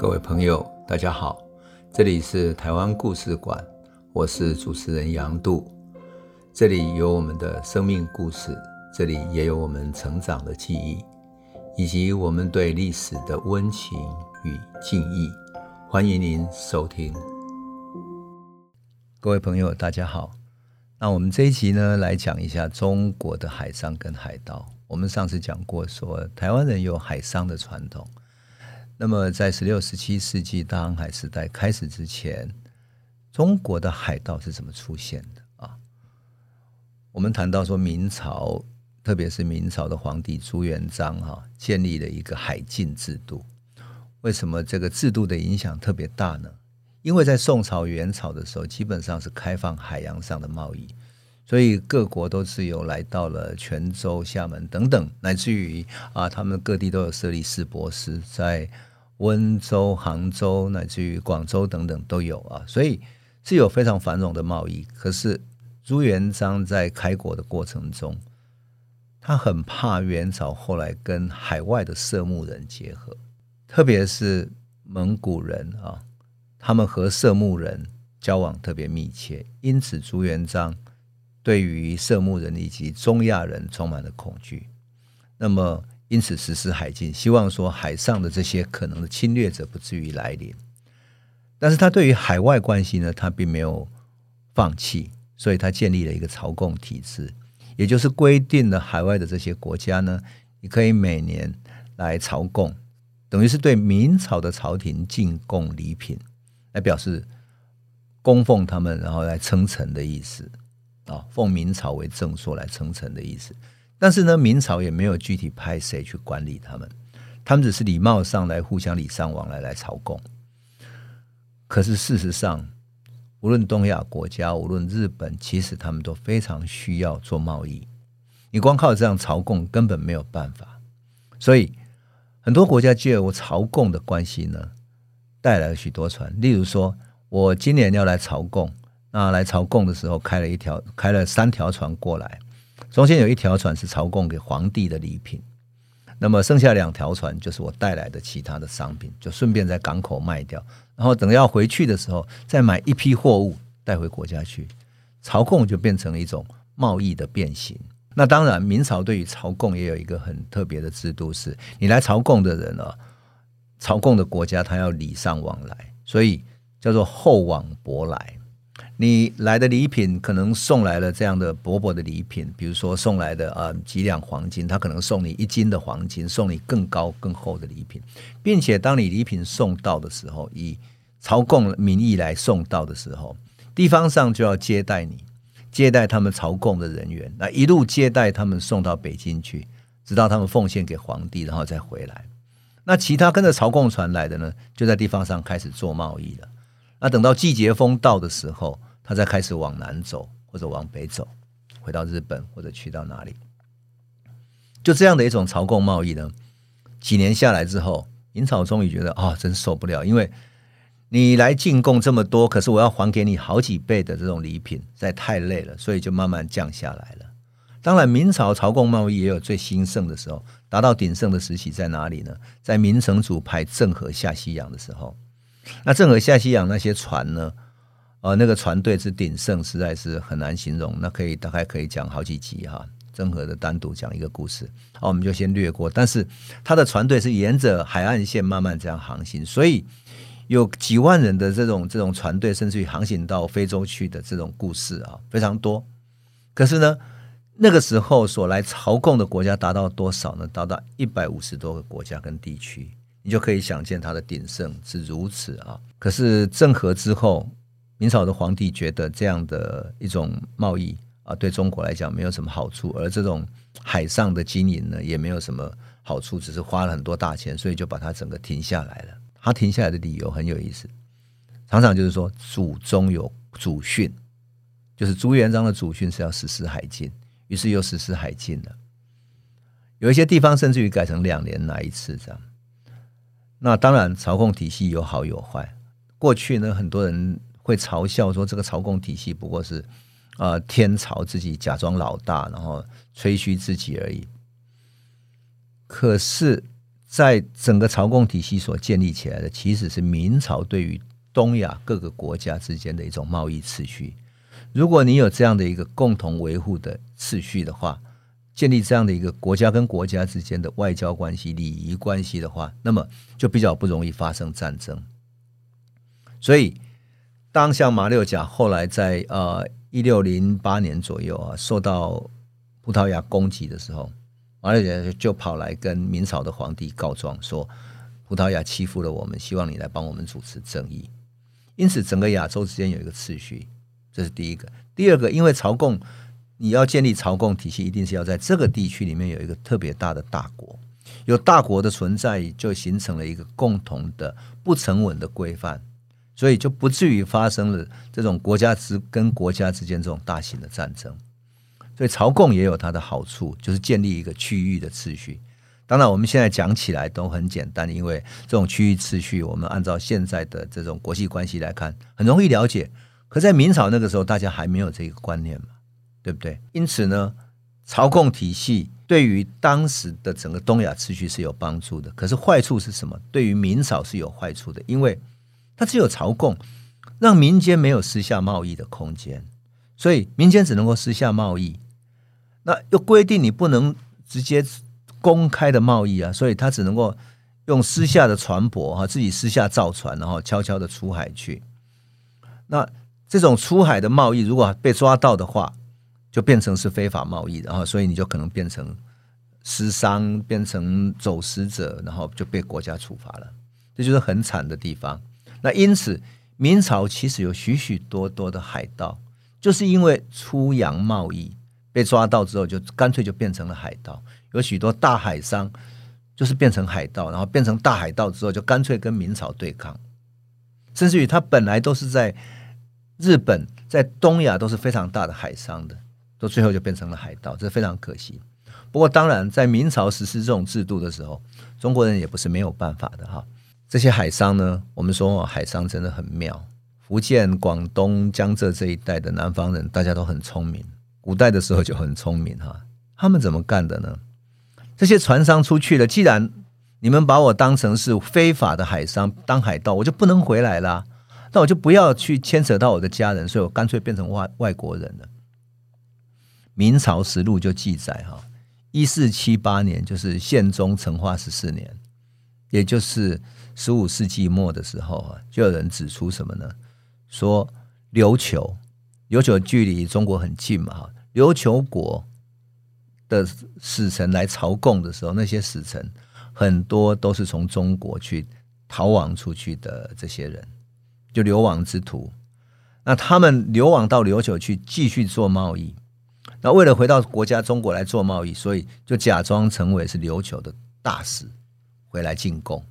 各位朋友，大家好，这里是台湾故事馆，我是主持人杨度，这里有我们的生命故事，这里也有我们成长的记忆，以及我们对历史的温情与敬意。欢迎您收听。各位朋友，大家好。那我们这一集呢，来讲一下中国的海商跟海盗。我们上次讲过，说台湾人有海商的传统。那么，在十六、十七世纪大航海时代开始之前，中国的海盗是怎么出现的啊？我们谈到说，明朝，特别是明朝的皇帝朱元璋哈，建立了一个海禁制度。为什么这个制度的影响特别大呢？因为在宋朝、元朝的时候，基本上是开放海洋上的贸易，所以各国都自由来到了泉州、厦门等等，乃至于啊，他们各地都有设立市舶司在。温州、杭州乃至于广州等等都有啊，所以是有非常繁荣的贸易。可是朱元璋在开国的过程中，他很怕元朝后来跟海外的色目人结合，特别是蒙古人啊，他们和色目人交往特别密切，因此朱元璋对于色目人以及中亚人充满了恐惧。那么。因此实施海禁，希望说海上的这些可能的侵略者不至于来临。但是他对于海外关系呢，他并没有放弃，所以他建立了一个朝贡体制，也就是规定了海外的这些国家呢，你可以每年来朝贡，等于是对明朝的朝廷进贡礼品，来表示供奉他们，然后来称臣的意思啊，奉明朝为正朔来称臣的意思。但是呢，明朝也没有具体派谁去管理他们，他们只是礼貌上来互相礼尚往来来朝贡。可是事实上，无论东亚国家，无论日本，其实他们都非常需要做贸易。你光靠这样朝贡根本没有办法，所以很多国家借由朝贡的关系呢，带来了许多船。例如说，我今年要来朝贡，那来朝贡的时候开了一条，开了三条船过来。中间有一条船是朝贡给皇帝的礼品，那么剩下两条船就是我带来的其他的商品，就顺便在港口卖掉，然后等要回去的时候再买一批货物带回国家去，朝贡就变成了一种贸易的变形。那当然，明朝对于朝贡也有一个很特别的制度，是你来朝贡的人啊，朝贡的国家他要礼尚往来，所以叫做厚往薄来。你来的礼品可能送来了这样的薄薄的礼品，比如说送来的呃几两黄金，他可能送你一斤的黄金，送你更高更厚的礼品，并且当你礼品送到的时候，以朝贡名义来送到的时候，地方上就要接待你，接待他们朝贡的人员，那一路接待他们送到北京去，直到他们奉献给皇帝，然后再回来。那其他跟着朝贡船来的呢，就在地方上开始做贸易了。那等到季节风到的时候，他再开始往南走，或者往北走，回到日本，或者去到哪里？就这样的一种朝贡贸易呢，几年下来之后，明朝终于觉得啊、哦，真受不了，因为你来进贡这么多，可是我要还给你好几倍的这种礼品，在太累了，所以就慢慢降下来了。当然，明朝朝贡贸易也有最兴盛的时候，达到鼎盛的时期在哪里呢？在明成祖派郑和下西洋的时候，那郑和下西洋那些船呢？呃，那个船队之鼎盛，实在是很难形容。那可以大概可以讲好几集哈，郑和的单独讲一个故事。好，我们就先略过。但是他的船队是沿着海岸线慢慢这样航行，所以有几万人的这种这种船队，甚至于航行到非洲去的这种故事啊，非常多。可是呢，那个时候所来朝贡的国家达到多少呢？达到一百五十多个国家跟地区，你就可以想见它的鼎盛是如此啊。可是郑和之后。明朝的皇帝觉得这样的一种贸易啊，对中国来讲没有什么好处，而这种海上的经营呢，也没有什么好处，只是花了很多大钱，所以就把它整个停下来了。他停下来的理由很有意思，常常就是说祖宗有祖训，就是朱元璋的祖训是要实施海禁，于是又实施海禁了。有一些地方甚至于改成两年来一次这样。那当然，朝贡体系有好有坏。过去呢，很多人。会嘲笑说，这个朝贡体系不过是，呃，天朝自己假装老大，然后吹嘘自己而已。可是在整个朝贡体系所建立起来的，其实是明朝对于东亚各个国家之间的一种贸易秩序。如果你有这样的一个共同维护的秩序的话，建立这样的一个国家跟国家之间的外交关系、礼仪关系的话，那么就比较不容易发生战争。所以，当像马六甲后来在呃一六零八年左右啊，受到葡萄牙攻击的时候，马六甲就跑来跟明朝的皇帝告状说，葡萄牙欺负了我们，希望你来帮我们主持正义。因此，整个亚洲之间有一个秩序，这是第一个。第二个，因为朝贡，你要建立朝贡体系，一定是要在这个地区里面有一个特别大的大国，有大国的存在，就形成了一个共同的不成文的规范，所以就不至于发生了这种国家之跟国家之间这种大型的战争。所以朝贡也有它的好处，就是建立一个区域的秩序。当然，我们现在讲起来都很简单，因为这种区域秩序，我们按照现在的这种国际关系来看，很容易了解。可在明朝那个时候，大家还没有这个观念嘛，对不对？因此呢，朝贡体系对于当时的整个东亚秩序是有帮助的。可是坏处是什么？对于明朝是有坏处的，因为它只有朝贡，让民间没有私下贸易的空间，所以民间只能够私下贸易。那又规定你不能直接公开的贸易啊，所以他只能够用私下的船舶哈，自己私下造船，然后悄悄的出海去。那这种出海的贸易如果被抓到的话，就变成是非法贸易，然后所以你就可能变成私商，变成走私者，然后就被国家处罚了。这就是很惨的地方。那因此，明朝其实有许许多多的海盗，就是因为出洋贸易。被抓到之后，就干脆就变成了海盗。有许多大海商就是变成海盗，然后变成大海盗之后，就干脆跟明朝对抗。甚至于他本来都是在日本、在东亚都是非常大的海商的，都最后就变成了海盗，这非常可惜。不过，当然在明朝实施这种制度的时候，中国人也不是没有办法的哈。这些海商呢，我们说海商真的很妙。福建、广东、江浙这一带的南方人，大家都很聪明。古代的时候就很聪明哈，他们怎么干的呢？这些船商出去了，既然你们把我当成是非法的海商，当海盗，我就不能回来啦。那我就不要去牵扯到我的家人，所以我干脆变成外外国人了。明朝实录就记载哈，一四七八年，就是宪宗成化十四年，也就是十五世纪末的时候啊，就有人指出什么呢？说琉球。琉球距离中国很近嘛，哈！琉球国的使臣来朝贡的时候，那些使臣很多都是从中国去逃亡出去的，这些人就流亡之徒。那他们流亡到琉球去继续做贸易，那为了回到国家中国来做贸易，所以就假装成为是琉球的大使回来进贡。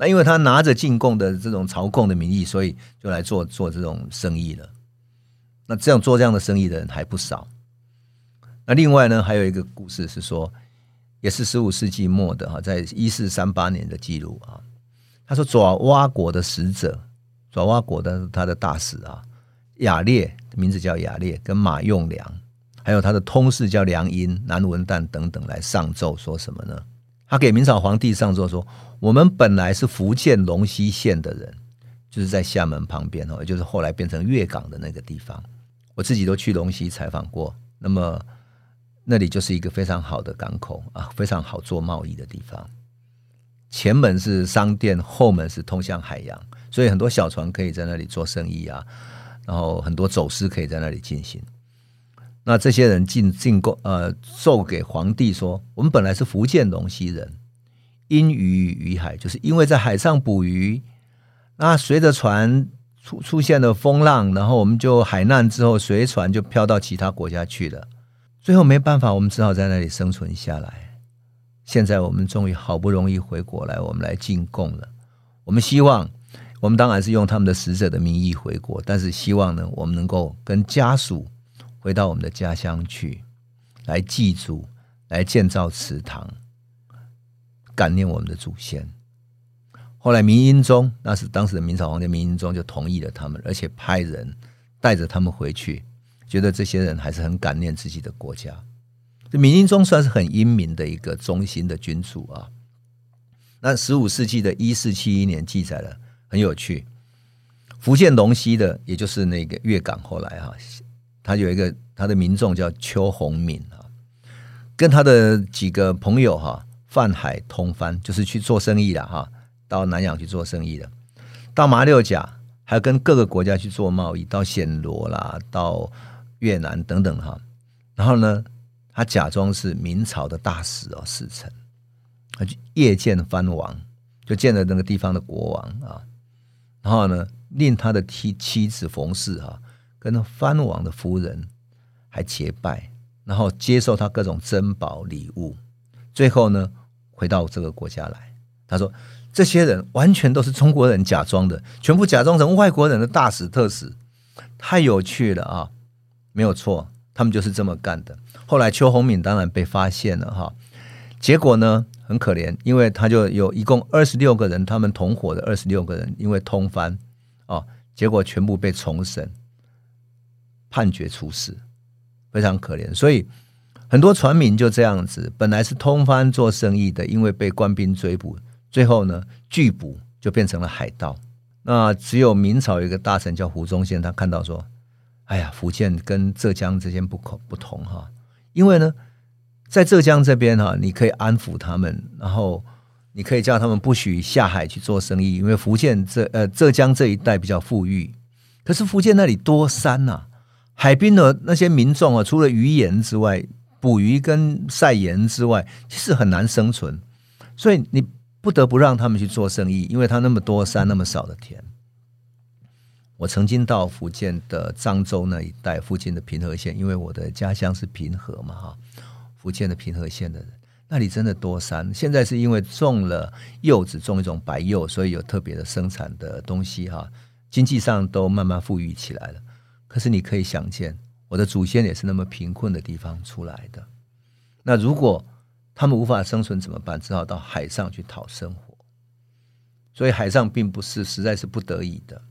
那因为他拿着进贡的这种朝贡的名义，所以就来做做这种生意了。那这样做这样的生意的人还不少。那另外呢，还有一个故事是说，也是十五世纪末的哈，在一四三八年的记录啊。他说，爪哇国的使者，爪哇国的他的大使啊，雅烈，名字叫雅烈，跟马用良，还有他的通事叫梁英、南文旦等等来上奏，说什么呢？他给明朝皇帝上奏说，我们本来是福建龙溪县的人，就是在厦门旁边哦，就是后来变成粤港的那个地方。我自己都去龙溪采访过，那么那里就是一个非常好的港口啊，非常好做贸易的地方。前门是商店，后门是通向海洋，所以很多小船可以在那里做生意啊，然后很多走私可以在那里进行。那这些人进进贡呃，奏给皇帝说，我们本来是福建龙溪人，因鱼于海，就是因为在海上捕鱼，那随着船。出出现了风浪，然后我们就海难之后，随船就飘到其他国家去了。最后没办法，我们只好在那里生存下来。现在我们终于好不容易回国来，我们来进贡了。我们希望，我们当然是用他们的使者的名义回国，但是希望呢，我们能够跟家属回到我们的家乡去，来祭祖，来建造祠堂，感念我们的祖先。后来明英宗，那是当时的明朝皇帝明英宗，就同意了他们，而且派人带着他们回去，觉得这些人还是很感念自己的国家。这明英宗算是很英明的一个忠心的君主啊。那十五世纪的一四七一年记载了，很有趣。福建龙溪的，也就是那个粤港，后来哈，他有一个他的民众叫邱鸿敏啊，跟他的几个朋友哈，泛海通番，就是去做生意的哈，到南洋去做生意的，到马六甲，还有跟各个国家去做贸易，到暹罗啦，到越南等等哈。然后呢，他假装是明朝的大使哦，使臣，他就夜见藩王，就见了那个地方的国王啊，然后呢。令他的妻妻子冯氏哈，跟藩王的夫人还结拜，然后接受他各种珍宝礼物，最后呢，回到这个国家来。他说：“这些人完全都是中国人假装的，全部假装成外国人的大使特使，太有趣了啊！没有错，他们就是这么干的。后来邱鸿敏当然被发现了哈，结果呢，很可怜，因为他就有一共二十六个人，他们同伙的二十六个人，因为通番。”哦，结果全部被重审，判决处死，非常可怜。所以很多船民就这样子，本来是通番做生意的，因为被官兵追捕，最后呢拒捕，就变成了海盗。那只有明朝有一个大臣叫胡宗宪，他看到说：“哎呀，福建跟浙江之间不可不同哈，因为呢，在浙江这边哈，你可以安抚他们，然后。”你可以叫他们不许下海去做生意，因为福建这呃浙江这一带比较富裕。可是福建那里多山呐、海边的那些民众啊，除了渔盐之外，捕鱼跟晒盐之外，其实很难生存。所以你不得不让他们去做生意，因为他那么多山，那么少的田。我曾经到福建的漳州那一带附近的平和县，因为我的家乡是平和嘛哈，福建的平和县的人。那里真的多山，现在是因为种了柚子，种一种白柚，所以有特别的生产的东西哈，经济上都慢慢富裕起来了。可是你可以想见，我的祖先也是那么贫困的地方出来的。那如果他们无法生存怎么办？只好到海上去讨生活。所以海上并不是实在是不得已的。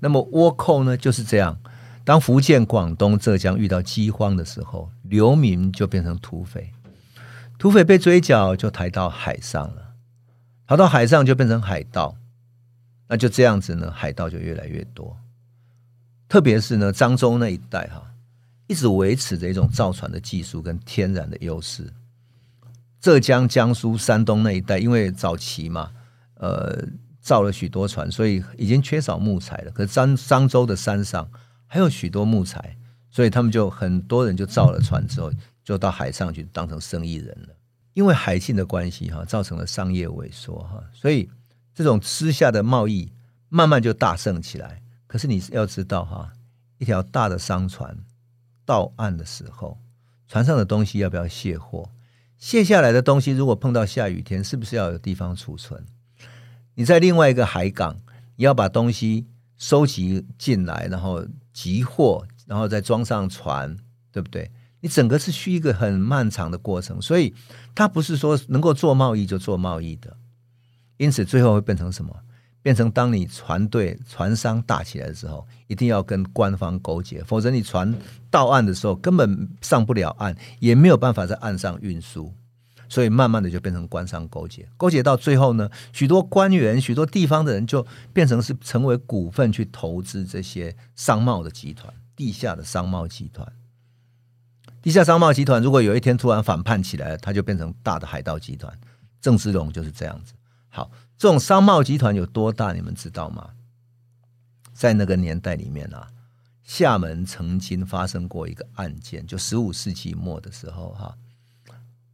那么倭寇呢就是这样，当福建、广东、浙江遇到饥荒的时候，流民就变成土匪。土匪被追剿，就抬到海上了。逃到海上就变成海盗，那就这样子呢，海盗就越来越多。特别是呢，漳州那一带哈，一直维持着一种造船的技术跟天然的优势。浙江、江苏、山东那一带，因为早期嘛，呃，造了许多船，所以已经缺少木材了。可是漳漳州的山上还有许多木材，所以他们就很多人就造了船之后。就到海上去当成生意人了，因为海禁的关系哈，造成了商业萎缩哈，所以这种私下的贸易慢慢就大盛起来。可是你要知道哈，一条大的商船到岸的时候，船上的东西要不要卸货？卸下来的东西如果碰到下雨天，是不是要有地方储存？你在另外一个海港，你要把东西收集进来，然后集货，然后再装上船，对不对？你整个是需一个很漫长的过程，所以它不是说能够做贸易就做贸易的，因此最后会变成什么？变成当你船队、船商大起来的时候，一定要跟官方勾结，否则你船到岸的时候根本上不了岸，也没有办法在岸上运输，所以慢慢的就变成官商勾结，勾结到最后呢，许多官员、许多地方的人就变成是成为股份去投资这些商贸的集团，地下的商贸集团。地下商贸集团如果有一天突然反叛起来了，它就变成大的海盗集团。郑芝龙就是这样子。好，这种商贸集团有多大？你们知道吗？在那个年代里面啊，厦门曾经发生过一个案件，就十五世纪末的时候，哈，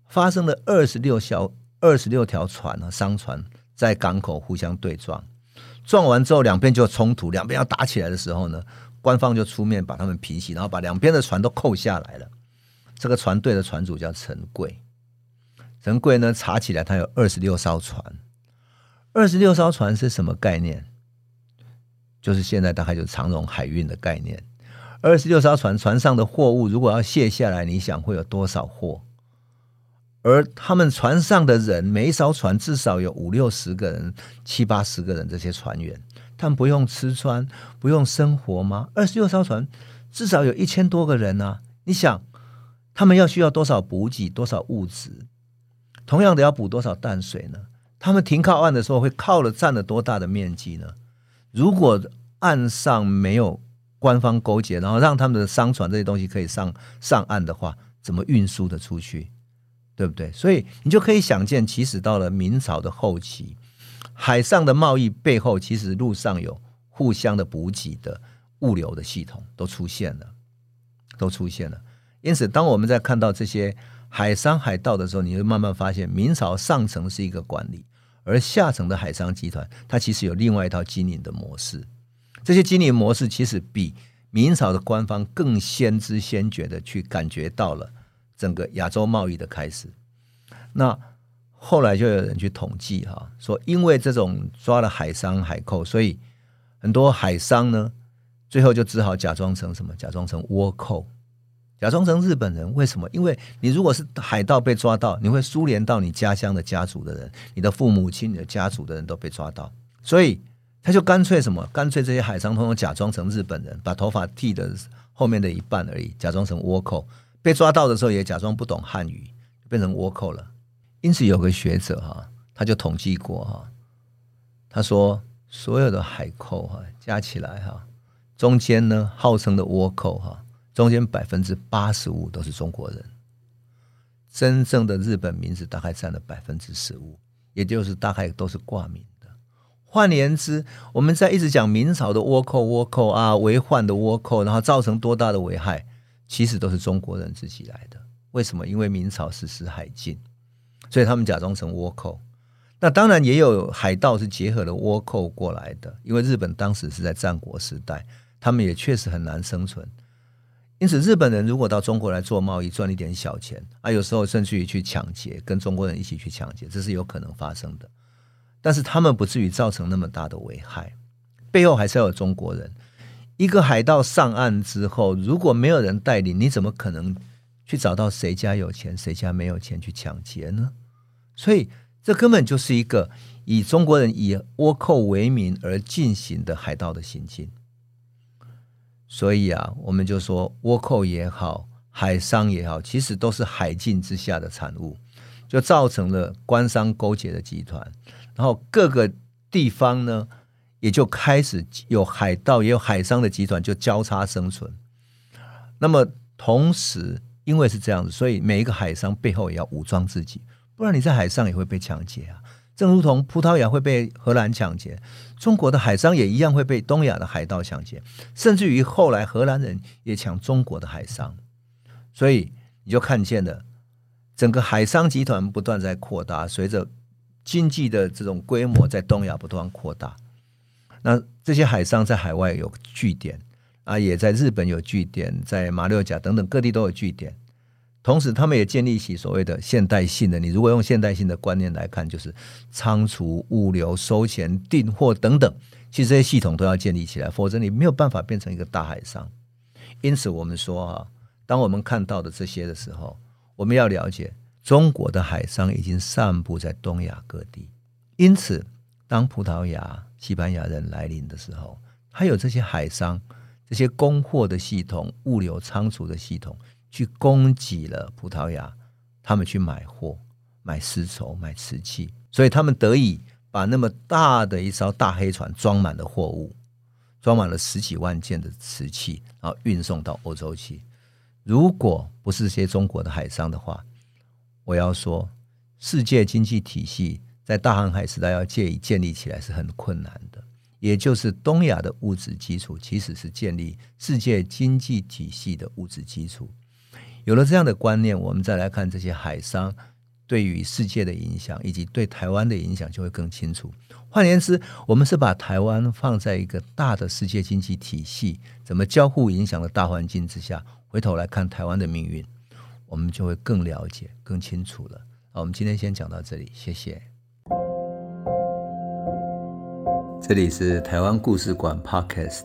发生了二十六条二十六条船啊，商船在港口互相对撞，撞完之后两边就冲突，两边要打起来的时候呢，官方就出面把他们平息，然后把两边的船都扣下来了。这个船队的船主叫陈贵，陈贵呢，查起来他有二十六艘船，二十六艘船是什么概念？就是现在大概就是长荣海运的概念。二十六艘船，船上的货物如果要卸下来，你想会有多少货？而他们船上的人，每一艘船至少有五六十个人、七八十个人，这些船员，他们不用吃穿，不用生活吗？二十六艘船至少有一千多个人啊！你想？他们要需要多少补给，多少物资？同样的，要补多少淡水呢？他们停靠岸的时候会靠了占了多大的面积呢？如果岸上没有官方勾结，然后让他们的商船这些东西可以上上岸的话，怎么运输的出去？对不对？所以你就可以想见，其实到了明朝的后期，海上的贸易背后，其实路上有互相的补给的物流的系统都出现了，都出现了。因此，当我们在看到这些海商海盗的时候，你会慢慢发现，明朝上层是一个管理，而下层的海商集团，它其实有另外一套经营的模式。这些经营模式其实比明朝的官方更先知先觉的去感觉到了整个亚洲贸易的开始。那后来就有人去统计哈，说因为这种抓了海商海寇，所以很多海商呢，最后就只好假装成什么？假装成倭寇。假装成日本人，为什么？因为你如果是海盗被抓到，你会苏联到你家乡的家族的人，你的父母亲、你的家族的人都被抓到，所以他就干脆什么？干脆这些海商通通假装成日本人，把头发剃的后面的一半而已，假装成倭寇。被抓到的时候也假装不懂汉语，变成倭寇了。因此有个学者哈，他就统计过哈，他说所有的海寇哈加起来哈，中间呢号称的倭寇哈。中间百分之八十五都是中国人，真正的日本名字大概占了百分之十五，也就是大概都是挂名的。换言之，我们在一直讲明朝的倭寇、倭寇啊，为患的倭寇，然后造成多大的危害，其实都是中国人自己来的。为什么？因为明朝实施海禁，所以他们假装成倭寇。那当然也有海盗是结合了倭寇过来的，因为日本当时是在战国时代，他们也确实很难生存。因此，日本人如果到中国来做贸易，赚一点小钱啊，有时候甚至于去抢劫，跟中国人一起去抢劫，这是有可能发生的。但是他们不至于造成那么大的危害，背后还是要有中国人。一个海盗上岸之后，如果没有人带领，你怎么可能去找到谁家有钱，谁家没有钱去抢劫呢？所以，这根本就是一个以中国人以倭寇为名而进行的海盗的行径。所以啊，我们就说倭寇也好，海商也好，其实都是海禁之下的产物，就造成了官商勾结的集团，然后各个地方呢，也就开始有海盗，也有海商的集团，就交叉生存。那么同时，因为是这样子，所以每一个海商背后也要武装自己，不然你在海上也会被抢劫啊。正如同葡萄牙会被荷兰抢劫，中国的海商也一样会被东亚的海盗抢劫，甚至于后来荷兰人也抢中国的海商，所以你就看见了整个海商集团不断在扩大，随着经济的这种规模在东亚不断扩大。那这些海商在海外有据点啊，也在日本有据点，在马六甲等等各地都有据点。同时，他们也建立起所谓的现代性的。你如果用现代性的观念来看，就是仓储、物流、收钱、订货等等，其实这些系统都要建立起来，否则你没有办法变成一个大海商。因此，我们说啊，当我们看到的这些的时候，我们要了解中国的海商已经散布在东亚各地。因此，当葡萄牙、西班牙人来临的时候，还有这些海商、这些供货的系统、物流仓储的系统。去供给了葡萄牙，他们去买货、买丝绸、买瓷器，所以他们得以把那么大的一艘大黑船装满了货物，装满了十几万件的瓷器，然后运送到欧洲去。如果不是这些中国的海商的话，我要说，世界经济体系在大航海时代要借以建立起来是很困难的。也就是东亚的物质基础，其实是建立世界经济体系的物质基础。有了这样的观念，我们再来看这些海商对于世界的影响，以及对台湾的影响，就会更清楚。换言之，我们是把台湾放在一个大的世界经济体系怎么交互影响的大环境之下，回头来看台湾的命运，我们就会更了解、更清楚了。好，我们今天先讲到这里，谢谢。这里是台湾故事馆 Podcast，